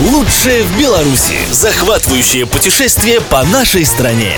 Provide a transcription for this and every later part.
Лучшее в Беларуси. Захватывающее путешествие по нашей стране.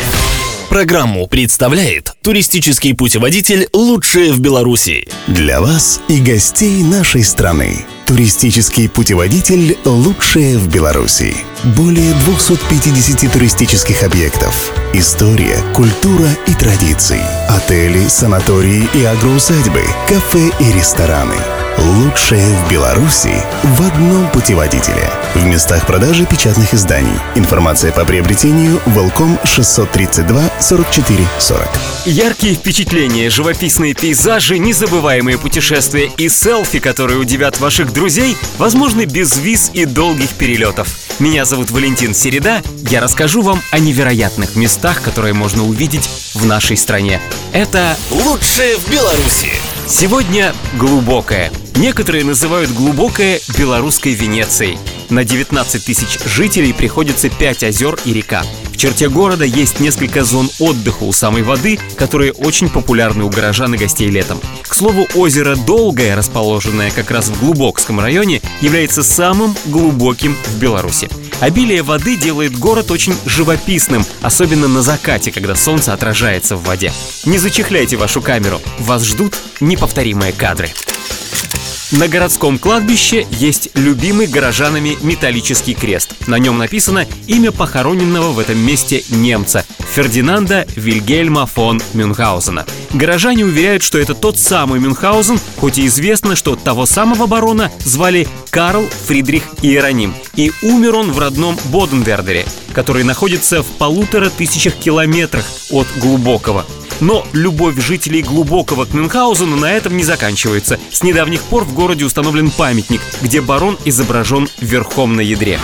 Программу представляет туристический путеводитель «Лучшее в Беларуси». Для вас и гостей нашей страны. Туристический путеводитель «Лучшее в Беларуси». Более 250 туристических объектов. История, культура и традиции. Отели, санатории и агроусадьбы, кафе и рестораны. Лучшее в Беларуси в одном путеводителе. В местах продажи печатных изданий. Информация по приобретению Волком 632 44 40. Яркие впечатления, живописные пейзажи, незабываемые путешествия и селфи, которые удивят ваших друзей, возможны без виз и долгих перелетов. Меня зовут Валентин Середа. Я расскажу вам о невероятных местах, которые можно увидеть в нашей стране. Это «Лучшее в Беларуси». Сегодня глубокое. Некоторые называют глубокое белорусской Венецией. На 19 тысяч жителей приходится 5 озер и река. В черте города есть несколько зон отдыха у самой воды, которые очень популярны у горожан и гостей летом. К слову, озеро Долгое, расположенное как раз в Глубокском районе, является самым глубоким в Беларуси. Обилие воды делает город очень живописным, особенно на закате, когда солнце отражается в воде. Не зачехляйте вашу камеру, вас ждут неповторимые кадры. На городском кладбище есть любимый горожанами металлический крест. На нем написано имя похороненного в этом месте немца Фердинанда Вильгельма фон Мюнхгаузена. Горожане уверяют, что это тот самый Мюнхгаузен, хоть и известно, что того самого барона звали Карл Фридрих Иероним. И умер он в родном Боденвердере, который находится в полутора тысячах километрах от Глубокого. Но любовь жителей глубокого к Мюнхгаузену на этом не заканчивается. С недавних пор в городе установлен памятник, где барон изображен верхом на ядре.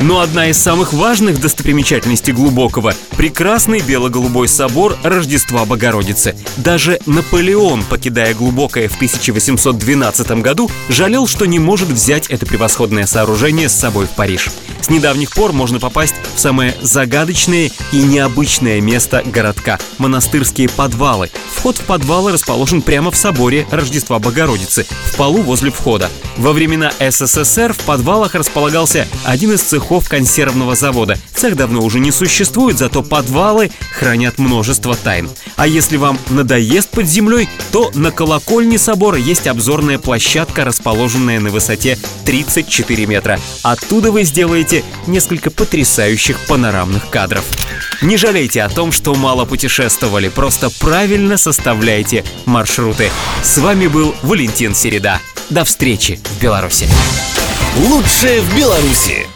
Но одна из самых важных достопримечательностей Глубокого – прекрасный бело-голубой собор Рождества Богородицы. Даже Наполеон, покидая Глубокое в 1812 году, жалел, что не может взять это превосходное сооружение с собой в Париж. С недавних пор можно попасть в самое загадочное и необычное место городка – монастырские подвалы. Вход в подвалы расположен прямо в соборе Рождества Богородицы, в полу возле входа. Во времена СССР в подвалах располагался один из цехов консервного завода. Цех давно уже не существует, зато подвалы хранят множество тайн. А если вам надоест под землей, то на колокольне собора есть обзорная площадка, расположенная на высоте 34 метра. Оттуда вы сделаете несколько потрясающих панорамных кадров. Не жалейте о том, что мало путешествовали, просто правильно составляйте маршруты. С вами был Валентин Середа. До встречи в Беларуси. Лучшее в Беларуси.